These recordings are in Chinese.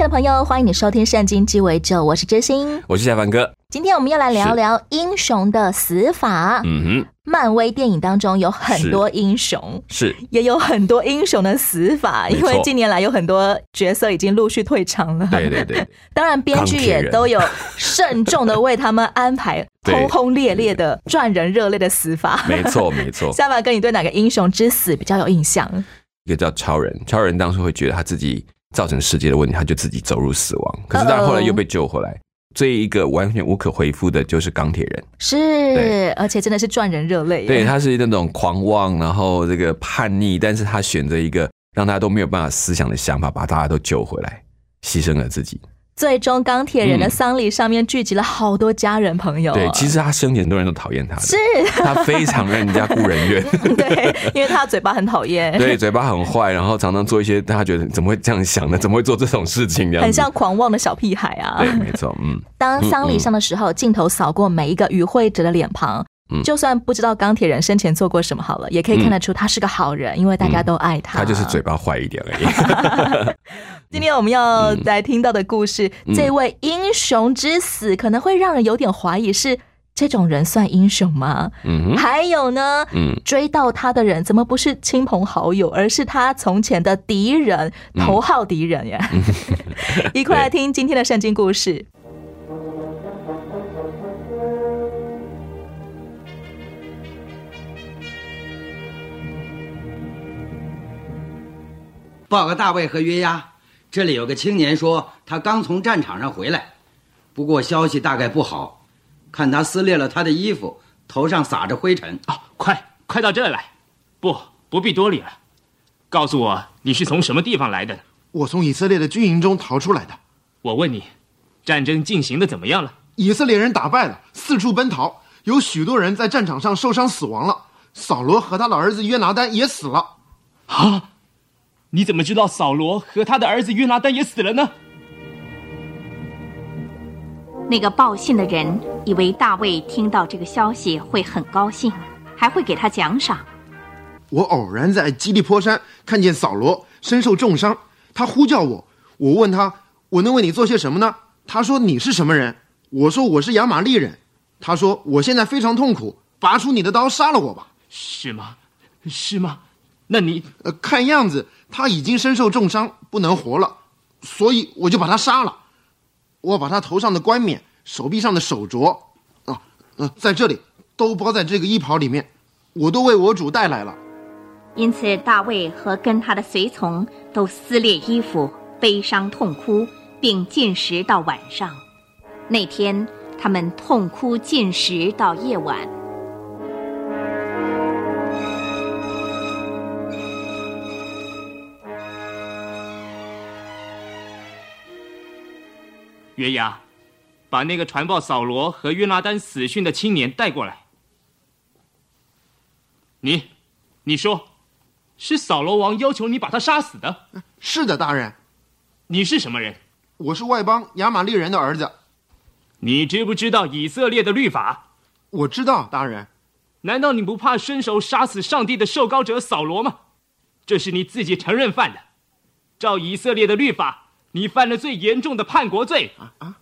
亲爱的朋友，欢迎你收听《圣经鸡尾酒》，我是知心。我是夏凡哥。今天我们要来聊聊英雄的死法。嗯哼，漫威电影当中有很多英雄，是也有很多英雄的死法，因为近年来有很多角色已经陆续退场了。对对对，当然编剧也都有慎重的为他们安排 轰轰烈烈的赚人热泪的死法。没错没错。夏凡哥，你对哪个英雄之死比较有印象？一个叫超人，超人当初会觉得他自己造成世界的问题，他就自己走入死亡。可是他后来又被救回来。这一个完全无可回复的，就是钢铁人。是，而且真的是赚人热泪。对，他是那种狂妄，然后这个叛逆，但是他选择一个让大家都没有办法思想的想法，把大家都救回来，牺牲了自己。最终钢铁人的丧礼上面聚集了好多家人朋友。对，其实他生前很多人都讨厌他的，是，他非常让人家顾人怨。对，因为他嘴巴很讨厌，对，嘴巴很坏，然后常常做一些大家觉得怎么会这样想呢？怎么会做这种事情？这样很像狂妄的小屁孩啊。对，没错，嗯，当丧礼上的时候，镜头扫过每一个与会者的脸庞。嗯就算不知道钢铁人生前做过什么好了，也可以看得出他是个好人，因为大家都爱他。他就是嘴。巴坏一点而已。今天我们要来听到的故事，嗯这位英雄之死可能会让人有点怀疑，是这种人算英雄吗？嗯，还有呢，嗯，追到他的人怎么不是亲朋好友，而是他从前的敌人、嗯头号敌人呀？一块来听今天的圣经故事。报告大卫和约押，这里有个青年说他刚从战场上回来，不过消息大概不好，看他撕裂了他的衣服，头上撒着灰尘。哦，快快到这儿来！不，不必多礼了。告诉我你是从什么地方来的？我从以色列的军营中逃出来的。我问你，战争进行的怎么样了？以色列人打败了，四处奔逃，有许多人在战场上受伤死亡了。扫罗和他的儿子约拿丹也死了。啊！你怎么知道扫罗和他的儿子约拿丹也死了呢？那个报信的人以为大卫听到这个消息会很高兴，还会给他奖赏。我偶然在基利坡山看见扫罗身受重伤，他呼叫我，我问他我能为你做些什么呢？他说你是什么人？我说我是亚玛利人。他说我现在非常痛苦，拔出你的刀杀了我吧。是吗？是吗？那你呃，看样子他已经身受重伤，不能活了，所以我就把他杀了。我把他头上的冠冕、手臂上的手镯，啊，呃，在这里都包在这个衣袍里面，我都为我主带来了。因此，大卫和跟他的随从都撕裂衣服，悲伤痛哭，并进食到晚上。那天，他们痛哭进食到夜晚。约牙，把那个传报扫罗和约拿丹死讯的青年带过来。你，你说，是扫罗王要求你把他杀死的？是的，大人，你是什么人？我是外邦亚玛利人的儿子。你知不知道以色列的律法？我知道，大人。难道你不怕伸手杀死上帝的受膏者扫罗吗？这是你自己承认犯的。照以色列的律法，你犯了最严重的叛国罪啊啊！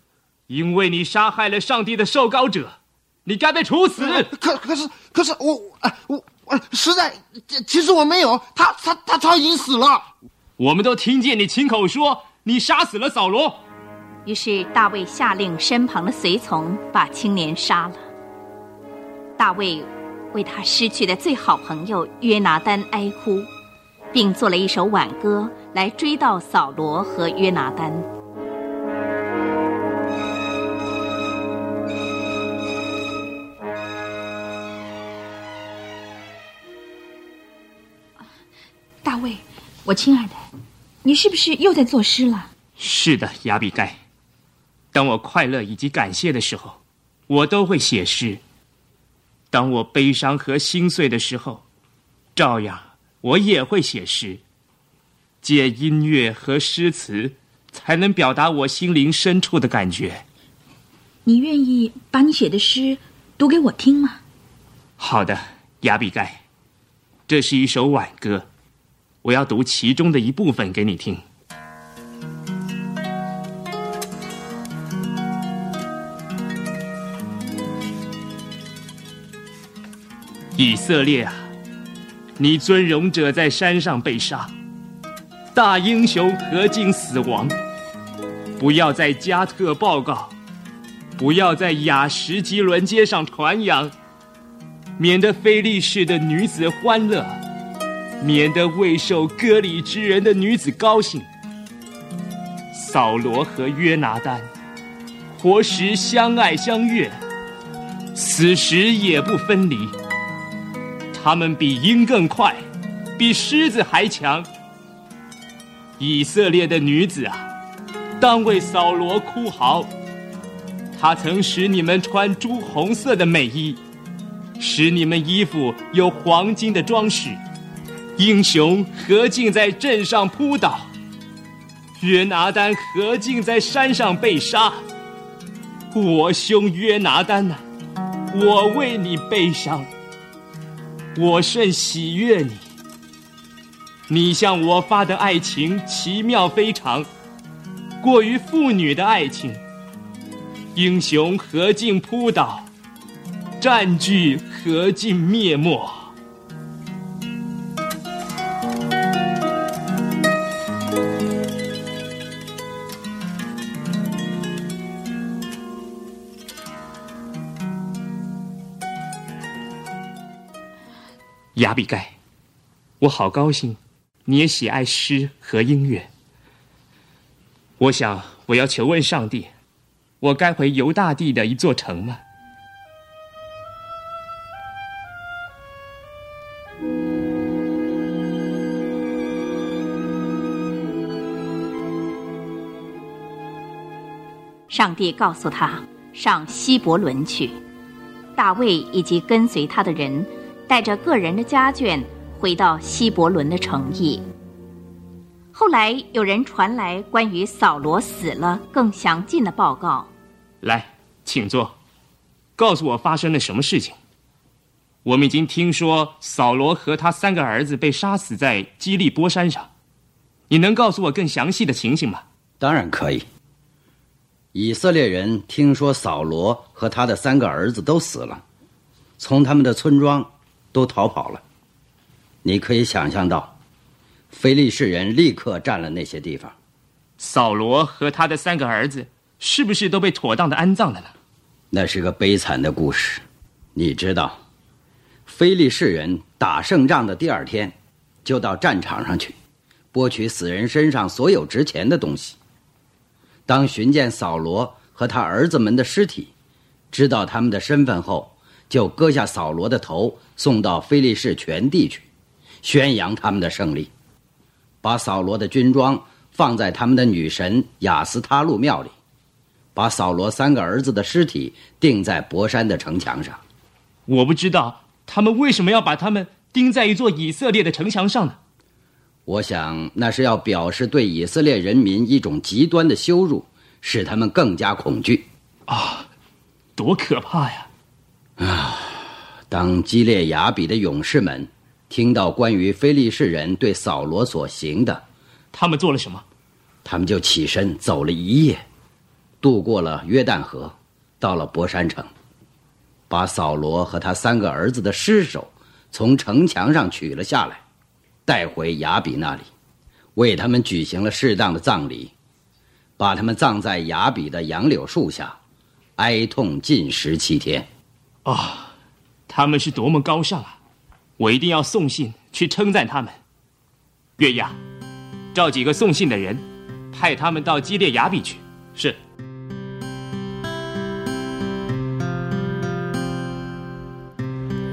因为你杀害了上帝的受膏者，你该被处死。可可是可是我哎我我实在，其实我没有，他他他他已经死了。我们都听见你亲口说你杀死了扫罗。于是大卫下令身旁的随从把青年杀了。大卫为他失去的最好朋友约拿丹哀哭，并做了一首挽歌来追悼扫罗和约拿丹。大卫，我亲爱的，你是不是又在作诗了？是的，亚比盖。当我快乐以及感谢的时候，我都会写诗；当我悲伤和心碎的时候，照样我也会写诗。借音乐和诗词，才能表达我心灵深处的感觉。你愿意把你写的诗读给我听吗？好的，雅比盖。这是一首挽歌，我要读其中的一部分给你听。以色列啊，你尊荣者在山上被杀，大英雄何进死亡？不要在加特报告，不要在雅什吉伦街上传扬，免得非利士的女子欢乐，免得未受割礼之人的女子高兴。扫罗和约拿丹，活时相爱相悦，死时也不分离。他们比鹰更快，比狮子还强。以色列的女子啊，当为扫罗哭嚎。他曾使你们穿朱红色的美衣，使你们衣服有黄金的装饰。英雄何进在镇上扑倒，约拿丹何进在山上被杀。我兄约拿丹呐，我为你悲伤。我甚喜悦你，你向我发的爱情奇妙非常，过于妇女的爱情。英雄何尽扑倒，占据何尽灭没。亚比盖，我好高兴，你也喜爱诗和音乐。我想，我要求问上帝，我该回犹大地的一座城吗？上帝告诉他上希伯伦去，大卫以及跟随他的人。带着个人的家眷回到希伯伦的城邑。后来有人传来关于扫罗死了更详尽的报告。来，请坐，告诉我发生了什么事情。我们已经听说扫罗和他三个儿子被杀死在基利波山上，你能告诉我更详细的情形吗？当然可以。以色列人听说扫罗和他的三个儿子都死了，从他们的村庄。都逃跑了，你可以想象到，非利士人立刻占了那些地方。扫罗和他的三个儿子是不是都被妥当的安葬了呢？那是个悲惨的故事。你知道，非利士人打胜仗的第二天，就到战场上去，剥取死人身上所有值钱的东西。当寻见扫罗和他儿子们的尸体，知道他们的身份后。就割下扫罗的头，送到菲利士全地去，宣扬他们的胜利。把扫罗的军装放在他们的女神雅斯他路庙里，把扫罗三个儿子的尸体钉在博山的城墙上。我不知道他们为什么要把他们钉在一座以色列的城墙上呢？我想那是要表示对以色列人民一种极端的羞辱，使他们更加恐惧。啊，多可怕呀！啊！当基列雅比的勇士们听到关于非利士人对扫罗所行的，他们做了什么？他们就起身走了一夜，渡过了约旦河，到了博山城，把扫罗和他三个儿子的尸首从城墙上取了下来，带回雅比那里，为他们举行了适当的葬礼，把他们葬在雅比的杨柳树下，哀痛禁食七天。啊，他们是多么高尚啊！我一定要送信去称赞他们。月牙，召几个送信的人，派他们到基列雅比去。是。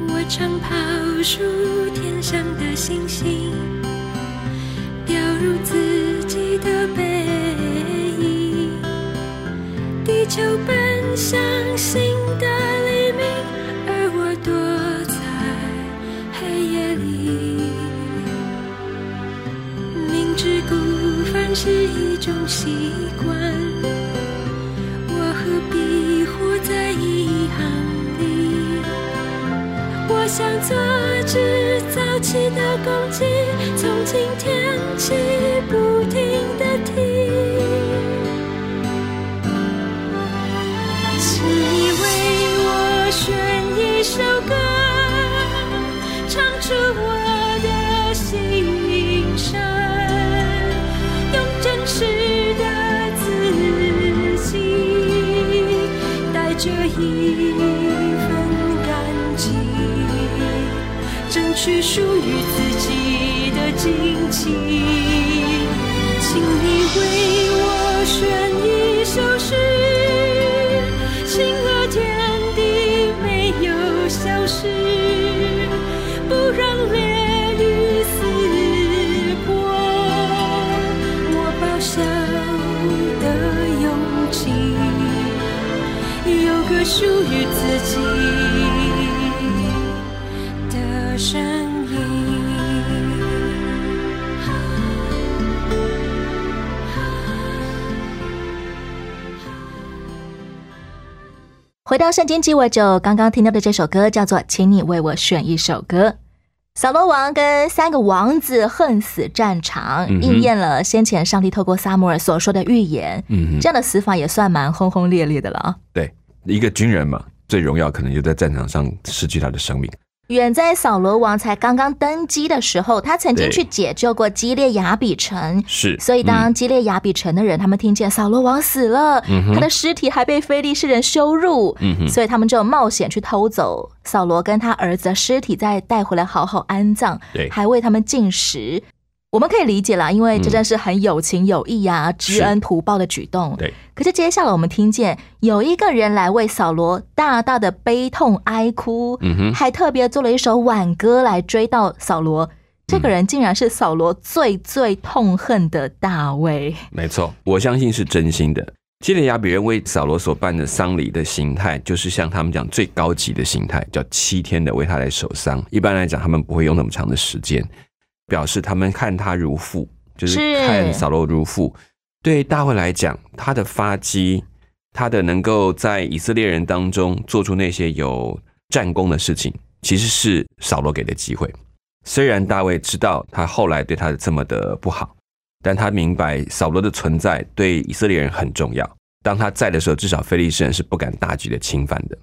我常跑数天上的星星，掉入自己的背影。地球奔向新的是一种习惯，我何必活在遗憾里？我想做只早起的公鸡，从今天起不停地啼。去属于自己的惊奇。请你为我选一首诗。庆贺天地没有消失，不让烈雨撕破我报效的勇气，有个属于自己回到圣经鸡尾酒，刚刚听到的这首歌叫做《请你为我选一首歌》。扫罗王跟三个王子恨死战场，嗯应验了先前上帝透过撒母耳所说的预言。嗯这样的死法也算蛮轰轰烈烈的了啊！对，一个军人嘛，最荣耀可能就在战场上失去他的生命。远在扫罗王才刚刚登基的时候，他曾经去解救过基列雅比城。是，所以，当嗯。基列雅比城的人他们听见扫罗王死了，嗯他的尸体还被非利士人羞辱，嗯所以他们就冒险去偷走扫罗跟他儿子的尸体，再带回来好好安葬，对。还为他们进食。我们可以理解啦，因为这真是很有情有义啊，知恩图报的举动。对，可是接下来我们听见有一个人来为扫罗大大的悲痛哀哭，嗯哼还特别做了一首挽歌来追悼扫罗。这个人竟然是扫罗最最痛恨的大卫。没错，我相信是真心的。基列亚比人为扫罗所办的丧礼的形态，就是像他们讲最高级的形态，叫七天的为他来守丧。一般来讲，他们不会用那么长的时间，表示他们看他如父，就是是看扫罗如父。对大卫来讲，他的发迹，他的能够在以色列人当中做出那些有战功的事情，其实是扫罗给的机会。虽然大卫知道他后来对他这么的不好，但他明白扫罗的存在对以色列人很重要。当他在的时候，至少非利士人是不敢大举的侵犯的。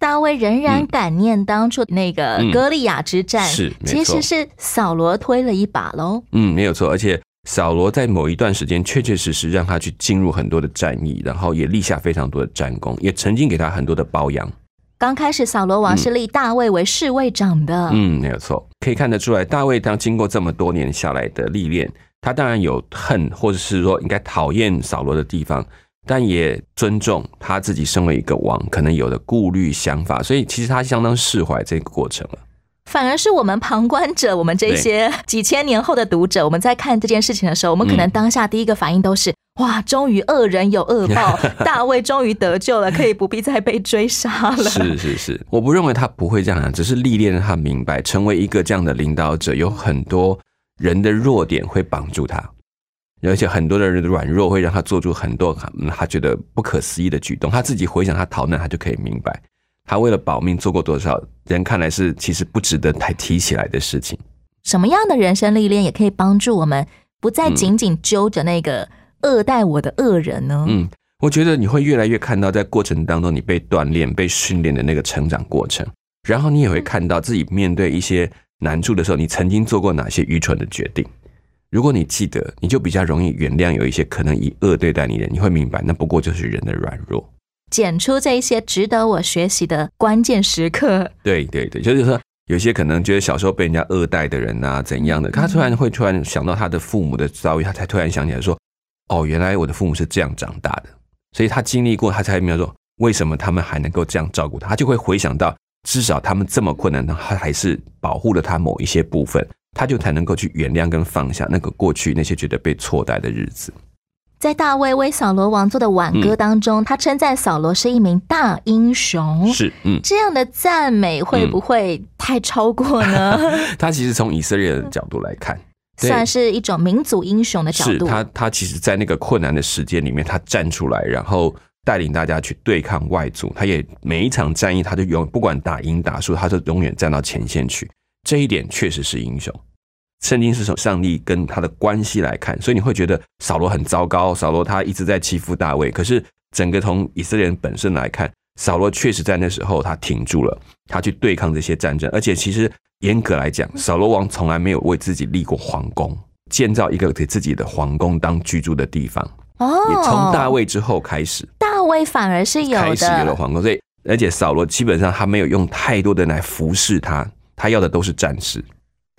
大卫仍然感念当初那个嗯歌利亚之战，是其实是扫罗推了一把喽。嗯，没有错。而且扫罗在某一段时间确确实实让他去进入很多的战役，然后也立下非常多的战功，也曾经给他很多的褒扬。刚开始扫罗王是立大卫为侍卫长的，嗯，没有错，可以看得出来，大卫当经过这么多年下来的历练，他当然有恨，或者是说应该讨厌扫罗的地方，但也尊重他自己身为一个王可能有的顾虑想法，所以其实他相当释怀这个过程了。反而是我们旁观者，我们这些几千年后的读者，我们在看这件事情的时候，我们可能嗯当下第一个反应都是：哇，终于恶人有恶报，大卫终于得救了，可以不必再被追杀了。是是是，我不认为他不会这样讲，只是历练让他明白，成为一个这样的领导者，有很多人的弱点会绑住他，而且很多的人的软弱会让他做出很多嗯他觉得不可思议的举动。他自己回想他逃难，他就可以明白，他为了保命做过多少人看来是其实不值得太提起来的事情。什么样的人生历练也可以帮助我们不再紧紧揪着那个恶待我的恶人呢？嗯，我觉得你会越来越看到，在过程当中你被锻炼、被训练的那个成长过程，然后你也会看到自己面对一些难处的时候，你曾经做过哪些愚蠢的决定。如果你记得，你就比较容易原谅有一些可能以恶对待你的人，你会明白，那不过就是人的软弱。剪出这一些值得我学习的关键时刻。对对对，就是说，有些可能觉得小时候被人家恶待的人啊，怎样的，他突然会突然想到他的父母的遭遇，他才突然想起来说，哦，原来我的父母是这样长大的，所以他经历过，他才明白说，为什么他们还能够这样照顾他，他就会回想到，至少他们这么困难，他还是保护了他某一些部分，他就才能够去原谅跟放下那个过去那些觉得被错待的日子。在大卫为扫罗王做的挽歌当中，他称赞扫罗是一名大英雄。是，嗯，这样的赞美会不会太超过呢？他其实从以色列的角度来看，对算是一种民族英雄的角度。是他，他其实，在那个困难的时间里面，他站出来，然后带领大家去对抗外族。他也每一场战役，他就永不管打赢打输，他就永远站到前线去。这一点确实是英雄。圣经是从上帝跟他的关系来看，所以你会觉得扫罗很糟糕，扫罗他一直在欺负大卫。可是整个从以色列人本身来看，扫罗确实在那时候他挺住了，他去对抗这些战争。而且其实严格来讲，扫罗王从来没有为自己立过皇宫，建造一个给自己的皇宫当居住的地方。哦也从大卫之后开始，大卫反而是有开始有了，皇宫，所以而且扫罗基本上他没有用太多的人来服侍他，他要的都是战士。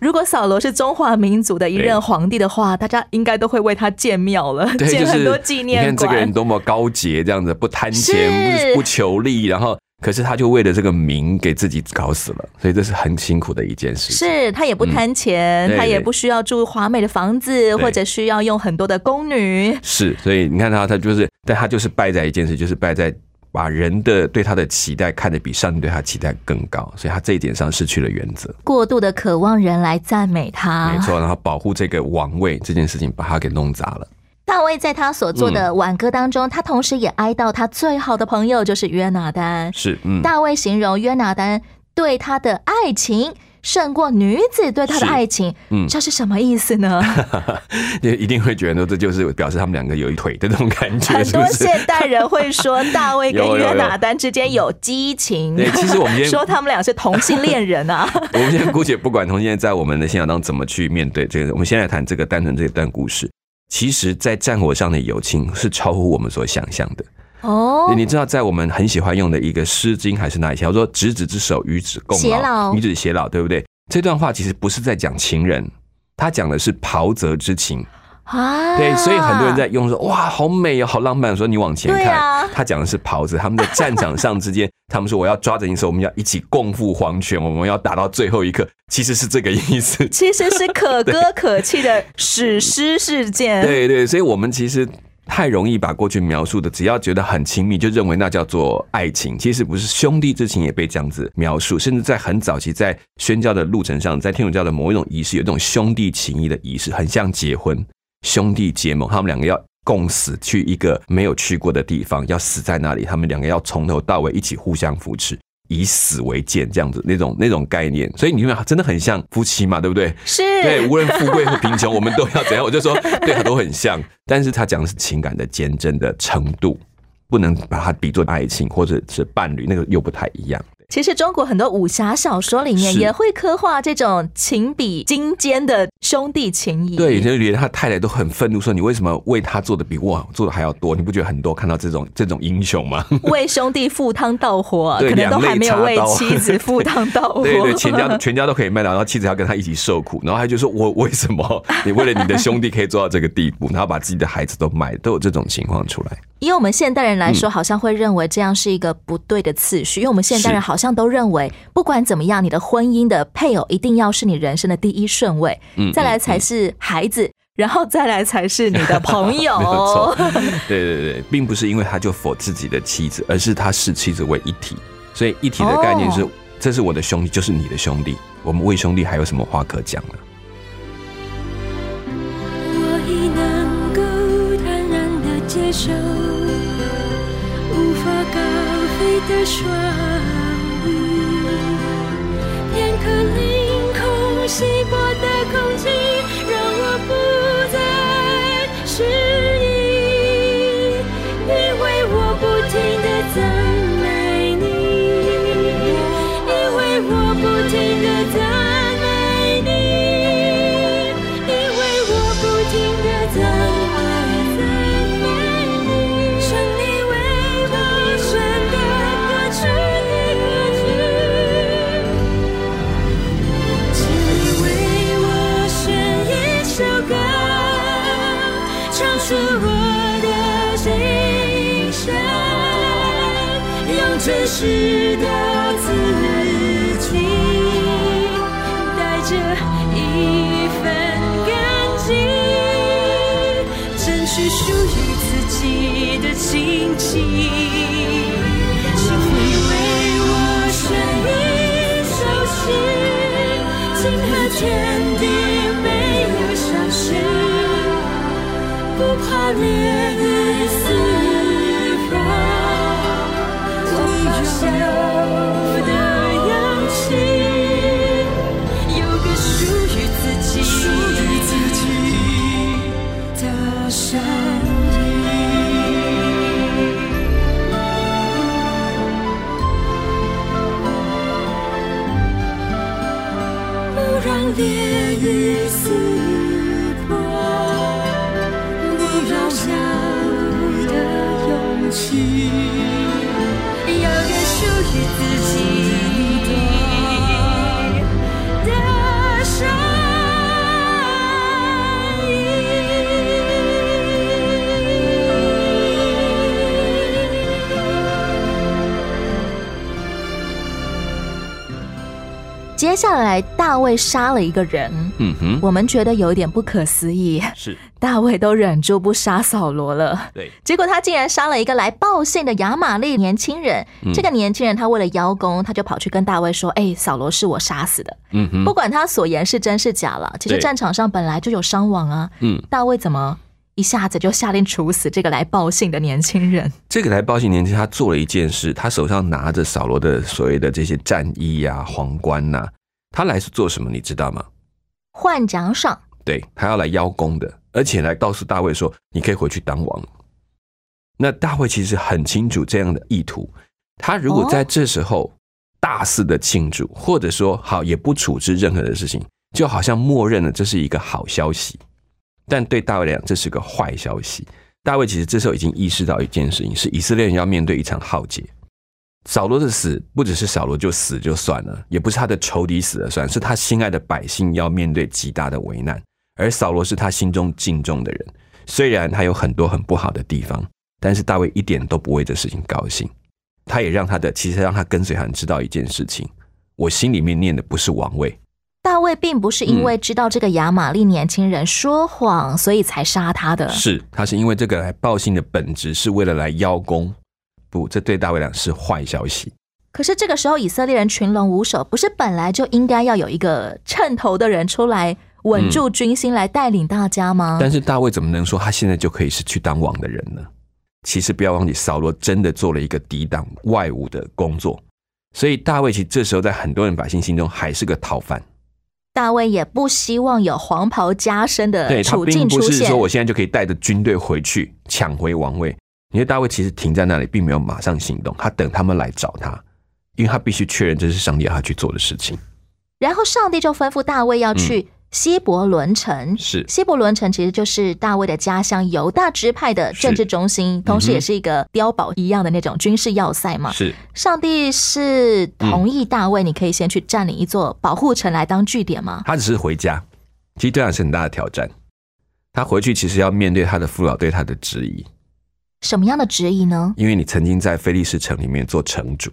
如果扫罗是中华民族的一任皇帝的话，大家应该都会为他建庙了，建很多纪念你看这个人。多么高洁，这样子不贪钱，不不求利，然后可是他就为了这个名给自己搞死了，所以这是很辛苦的一件事情。是他也不贪钱，嗯对对他也不需要住华美的房子，或者需要用很多的宫女。是，所以你看他，他就是，但他就是败在一件事，就是败在把人的对他的期待看得比上帝对他期待更高，所以他这一点上失去了原则。过度的渴望人来赞美他，没错，然后保护这个王位这件事情，把他给弄砸了。大卫在他所做嗯的挽歌当中，他同时也哀悼他最好的朋友就是约拿丹。是，嗯，大卫形容约拿丹对他的爱情胜过女子对他的爱情，嗯这是什么意思呢？也一定会觉得这就是表示他们两个有一腿的那种感觉，很多？现代人会说大卫跟 约拿丹之间有激情，对其实我们今天说他们俩是同性恋人啊。我们现在姑且不管同性恋在我们的信仰当中怎么去面对这个，我们先来谈这个单纯这一段故事。其实，在战火上的友情是超乎我们所想象的。哦，你知道，在我们很喜欢用的一个《诗经》还是哪一条说“执子之手，与子共偕老与子偕老”，对不对？这段话其实不是在讲情人，他讲的是袍泽之情。啊，对，所以很多人在用说哇，好美哦，好浪漫。说你往前看，他讲的是袍子，他们在战场上之间，他们说我要抓着你手，我们要一起共赴黄泉，我们要打到最后一刻，其实是这个意思。其实是可歌可泣的史诗事件。对对，所以我们其实太容易把过去描述的，只要觉得很亲密，就认为那叫做爱情。其实不是，兄弟之情也被这样子描述，甚至在很早期在宣教的路程上，在天主教的某一种仪式，有一种兄弟情谊的仪式，很像结婚，兄弟结盟，他们两个要。共死去一个没有去过的地方，要死在那里。他们两个要从头到尾一起互相扶持，以死为鉴，这样子那种那种概念。所以你们真的很像夫妻嘛，对不对？是，对，无论富贵和贫穷，我们都要怎样？我就说，对，他都很像，但是他讲的是情感的坚贞的程度，不能把它比作爱情或者是伴侣，那个又不太一样。其实中国很多武侠小说里面也会刻画这种情比金坚的兄弟情谊。对，就连他太太都很愤怒，说你为什么为他做的比我做的还要多？你不觉得很多看到这种 这种英雄吗？为兄弟赴汤蹈火，对可能都还没有为妻子 赴汤蹈火。对对，全家全家都可以卖到，然后妻子要跟他一起受苦，然后他就说：“我为什么你为了你的兄弟可以做到这个地步，然后把自己的孩子都卖，都有这种情况出来。”以我们现代人来说，嗯好像会认为这样是一个不对的次序，因为我们现代人好像都认为，不管怎么样，你的婚姻的配偶一定要是你人生的第一顺位，嗯再来才是孩子，然后再来才是你的朋友。没错，对对对，并不是因为他就否自己的妻子，而是他视妻子为一体，所以一体的概念是，哦这是我的兄弟，就是你的兄弟，我们为兄弟还有什么话可讲呢？我已能够坦然地接受无法高飞的双翼，片刻凌空稀薄的空气，真实的自己，带着一份感激，争取属于自己的荆棘。请你为我选一首诗，请和天地没有消失，不怕烈日让烈雨撕破你要想的勇气。有的勇气，有个属于自己、的声音。接下来，大卫杀了一个人，嗯哼，我们觉得有点不可思议，是大卫都忍住不杀扫罗了。对，结果他竟然杀了一个来报信的亚玛利年轻人。嗯这个年轻人他为了邀功，他就跑去跟大卫说：“哎、扫罗是我杀死的。嗯哼，不管他所言是真是假了，其实战场上本来就有伤亡啊。嗯，大卫怎么一下子就下令处死这个来报信的年轻人？这个来报信年轻，他做了一件事，他手上拿着扫罗的所谓的这些战衣呀、皇冠呐、他来是做什么？你知道吗？换奖赏，对他要来邀功的，而且来告诉大卫说：“你可以回去当王。”那大卫其实很清楚这样的意图。他如果在这时候大肆的庆祝，或者说好也不处置任何的事情，就好像默认了这是一个好消息。但对大卫来讲，这是个坏消息。大卫其实这时候已经意识到一件事情，是以色列人要面对一场浩劫。扫罗的死不只是扫罗就死就算了，也不是他的仇敌死了算，是他心爱的百姓要面对极大的危难。而扫罗是他心中敬重的人，虽然他有很多很不好的地方，但是大卫一点都不为这事情高兴。他也让他的，其实让他跟随他人知道一件事情：我心里面念的不是王位，大卫并不是因为知道这个亚玛利年轻人说谎，所以才杀他的。是他是因为这个来报信的本质是为了来邀功。不，这对大卫来讲是坏消息。可是这个时候，以色列人群龙无首，不是本来就应该要有一个称头的人出来稳住军心，来带领大家吗？但是大卫怎么能说他现在就可以是去当王的人呢？其实不要忘记，扫罗真的做了一个抵挡外侮的工作，所以大卫其实这时候在很多人百姓心中还是个逃犯。大卫也不希望有黄袍加身的处境出现并不是说。我现在就可以带着军队回去抢回王位。因为大卫其实停在那里，并没有马上行动，他等他们来找他，因为他必须确认这是上帝要他去做的事情。然后上帝就吩咐大卫要去希伯伦城。是希伯伦城其实就是大卫的家乡，犹大支派的政治中心，同时也是一个碉堡一样的那种军事要塞嘛。是上帝是同意大卫，你可以先去占领一座保护城来当据点吗？他只是回家，其实对他是很大的挑战。他回去其实要面对他的父老对他的质疑，什么样的质疑呢？因为你曾经在菲利士城里面做城主，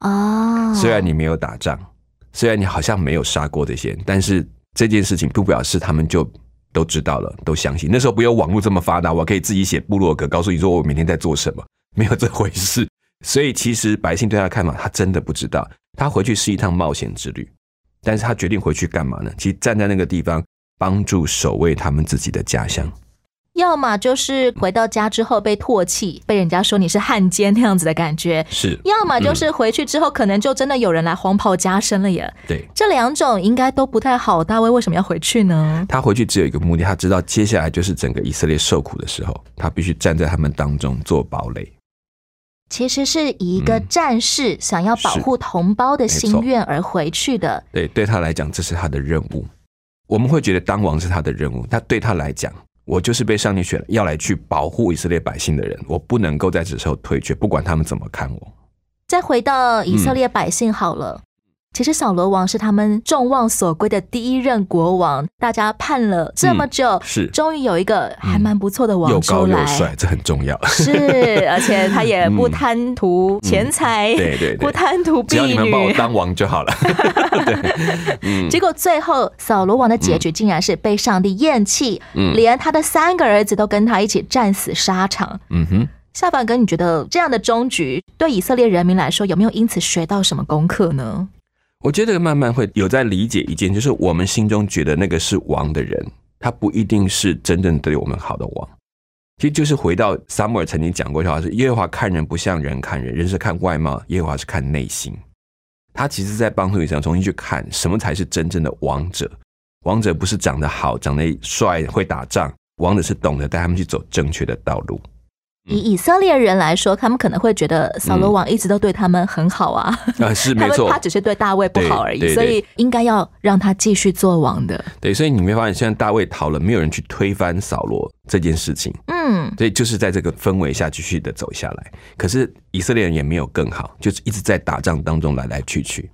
哦，虽然你没有打仗，虽然你好像没有杀过这些人，但是这件事情不表示他们就都知道了，都相信。那时候不有网络这么发达，我可以自己写部落格，告诉你说我每天在做什么，没有这回事。所以其实百姓对他的看法，他真的不知道。他回去是一趟冒险之旅，但是他决定回去干嘛呢？其实站在那个地方，帮助守卫他们自己的家乡。要么就是回到家之后被唾弃，被人家说你是汉奸那样子的感觉；是，要么就是回去之后，可能就真的有人来黄袍加身了耶。对这两种应该都不太好。大卫为什么要回去呢？他回去只有一个目的，他知道接下来就是整个以色列受苦的时候，他必须站在他们当中做堡垒。其实是以一个战士想要保护同胞的心愿而回去的。对，对他来讲，这是他的任务。我们会觉得当王是他的任务，但对他来讲，我就是被上帝选要来去保护以色列百姓的人，我不能够在这时候退却，不管他们怎么看我。再回到以色列百姓好了，其实扫罗王是他们众望所归的第一任国王，大家盼了这么久，嗯是终于有一个还蛮不错的王又高出来。又帅，这很重要。是，而且他也不贪图钱财，嗯对对对不贪图只要婢你们把我女。当王就好了。对，嗯结果最后扫罗王的结局竟然是被上帝厌弃，嗯连他的三个儿子都跟他一起战死沙场。嗯哼。下半哥，你觉得这样的终局对以色列人民来说，有没有因此学到什么功课呢？我觉得慢慢会有在理解一件，就是我们心中觉得那个是王的人，他不一定是真正对我们好的王。其实就是回到撒母耳曾经讲过一句话是：耶和华看人不像人看人，人是看外貌，耶和华是看内心。他其实在帮助你想重新去看什么才是真正的王者。王者不是长得好、长得帅、会打仗，王者是懂得带他们去走正确的道路。以以色列人来说，他们可能会觉得扫罗王一直都对他们很好啊，啊，是 没错他，只是对大卫不好而已，所以应该要让他继续做王的。对，所以你没发现，现在大卫逃了，没有人去推翻扫罗这件事情。嗯，所以就是在这个氛围下继续的走下来。可是以色列人也没有更好，就是一直在打仗当中来来去去。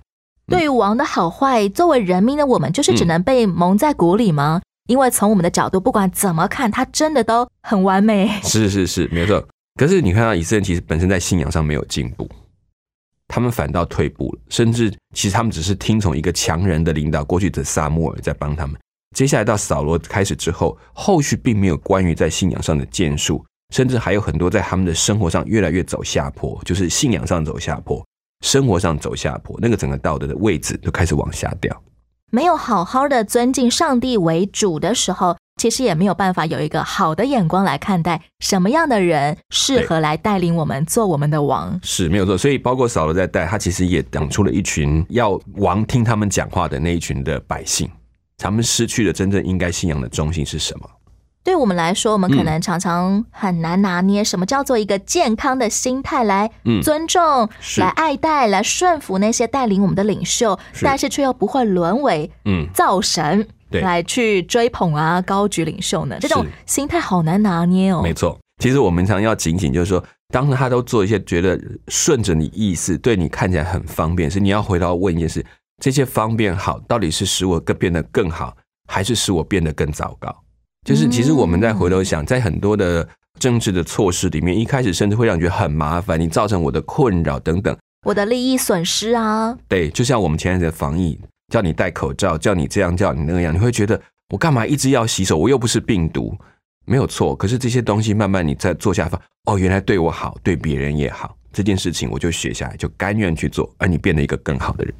对于王的好坏，作为人民的我们，就是只能被蒙在鼓里吗？因为从我们的角度，不管怎么看，他真的都很完美。是是是，没错。可是你看到以色列其实本身在信仰上没有进步，他们反倒退步了，甚至其实他们只是听从一个强人的领导，过去的撒母耳在帮他们。接下来到扫罗开始之后，后续并没有关于在信仰上的建树，甚至还有很多在他们的生活上越来越走下坡，就是信仰上走下坡，生活上走下坡，那个整个道德的位置都开始往下掉。没有好好的尊敬上帝为主的时候，其实也没有办法有一个好的眼光来看待什么样的人适合来带领我们做我们的王。是没有错，所以包括扫罗在带，他其实也养出了一群要王听他们讲话的那一群的百姓，他们失去了真正应该信仰的中心是什么？对我们来说，我们嗯可能常常很难拿捏什么叫做一个健康的心态来嗯尊重、是来爱戴、来顺服那些带领我们的领袖，是但是却又不会沦为嗯，造神。对来去追捧啊，高举领袖呢，这种心态好难拿捏哦。没错。其实我们常要警醒，就是说，当他都做一些觉得顺着你意思，对你看起来很方便，是你要回到问一件事：这些方便好，到底是使我更变得更好，还是使我变得更糟糕？就是其实我们在回头想，在很多的政治的措施里面，一开始甚至会让你觉得很麻烦，你造成我的困扰等等。我的利益损失啊，对，就像我们前阵子的防疫，叫你戴口罩，叫你这样，叫你那样，你会觉得我干嘛一直要洗手？我又不是病毒，没有错。可是这些东西慢慢你在做下发，哦，原来对我好，对别人也好，这件事情我就学下来，就甘愿去做，而你变得一个更好的人。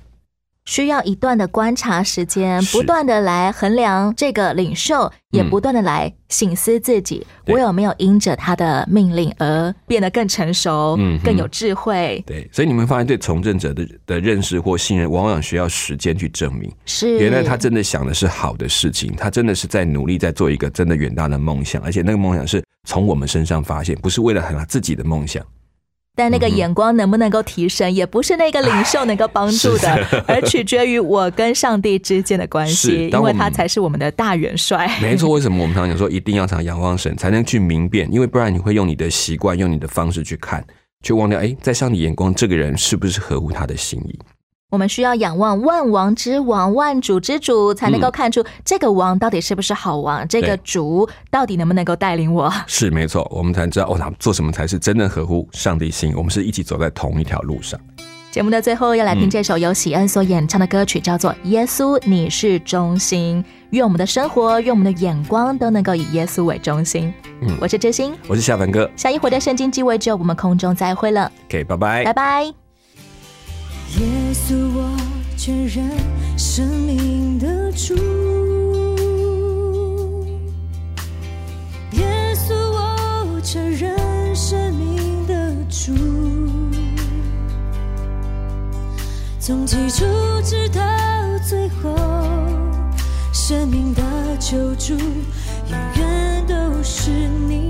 需要一段的观察时间，不断的来衡量这个领袖，也嗯不断的来醒思自己，对我有没有因着他的命令而变得更成熟、嗯更有智慧？对，所以你们发现对从政者的的认识或信任，往往需要时间去证明。是原来他真的想的是好的事情，他真的是在努力在做一个真的远大的梦想，而且那个梦想是从我们身上发现，不是为了他自己的梦想。但那个眼光能不能够提升，也不是那个领袖能够帮助的，而取决于我跟上帝之间的关系，因为他才是我们的大元帅。没错，为什么我们常讲说一定要常仰望神，才能去明辨？因为不然你会用你的习惯、用你的方式去看，却忘掉哎，在上帝眼光，这个人是不是合乎他的心意？我们需要仰望万王之王、万主之主，才能够看出这个王到底是不是好王，这个主到底能不能够带领我。是没错，我们才知道哦，那做什么才是真正合乎上帝心？我们是一起走在同一条路上。节目的最后要来听嗯这首由喜恩所演唱的歌曲，叫做《耶稣你是中心》。愿我们的生活，愿我们的眼光都能够以耶稣为中心。嗯我是知心，我是夏凡哥下一回的圣经鸡尾酒，我们空中再会了，，OK，拜拜拜拜。耶稣，我全然生命的主。耶稣，我承认生命的主。从起初直到最后，生命的救主，永远都是你。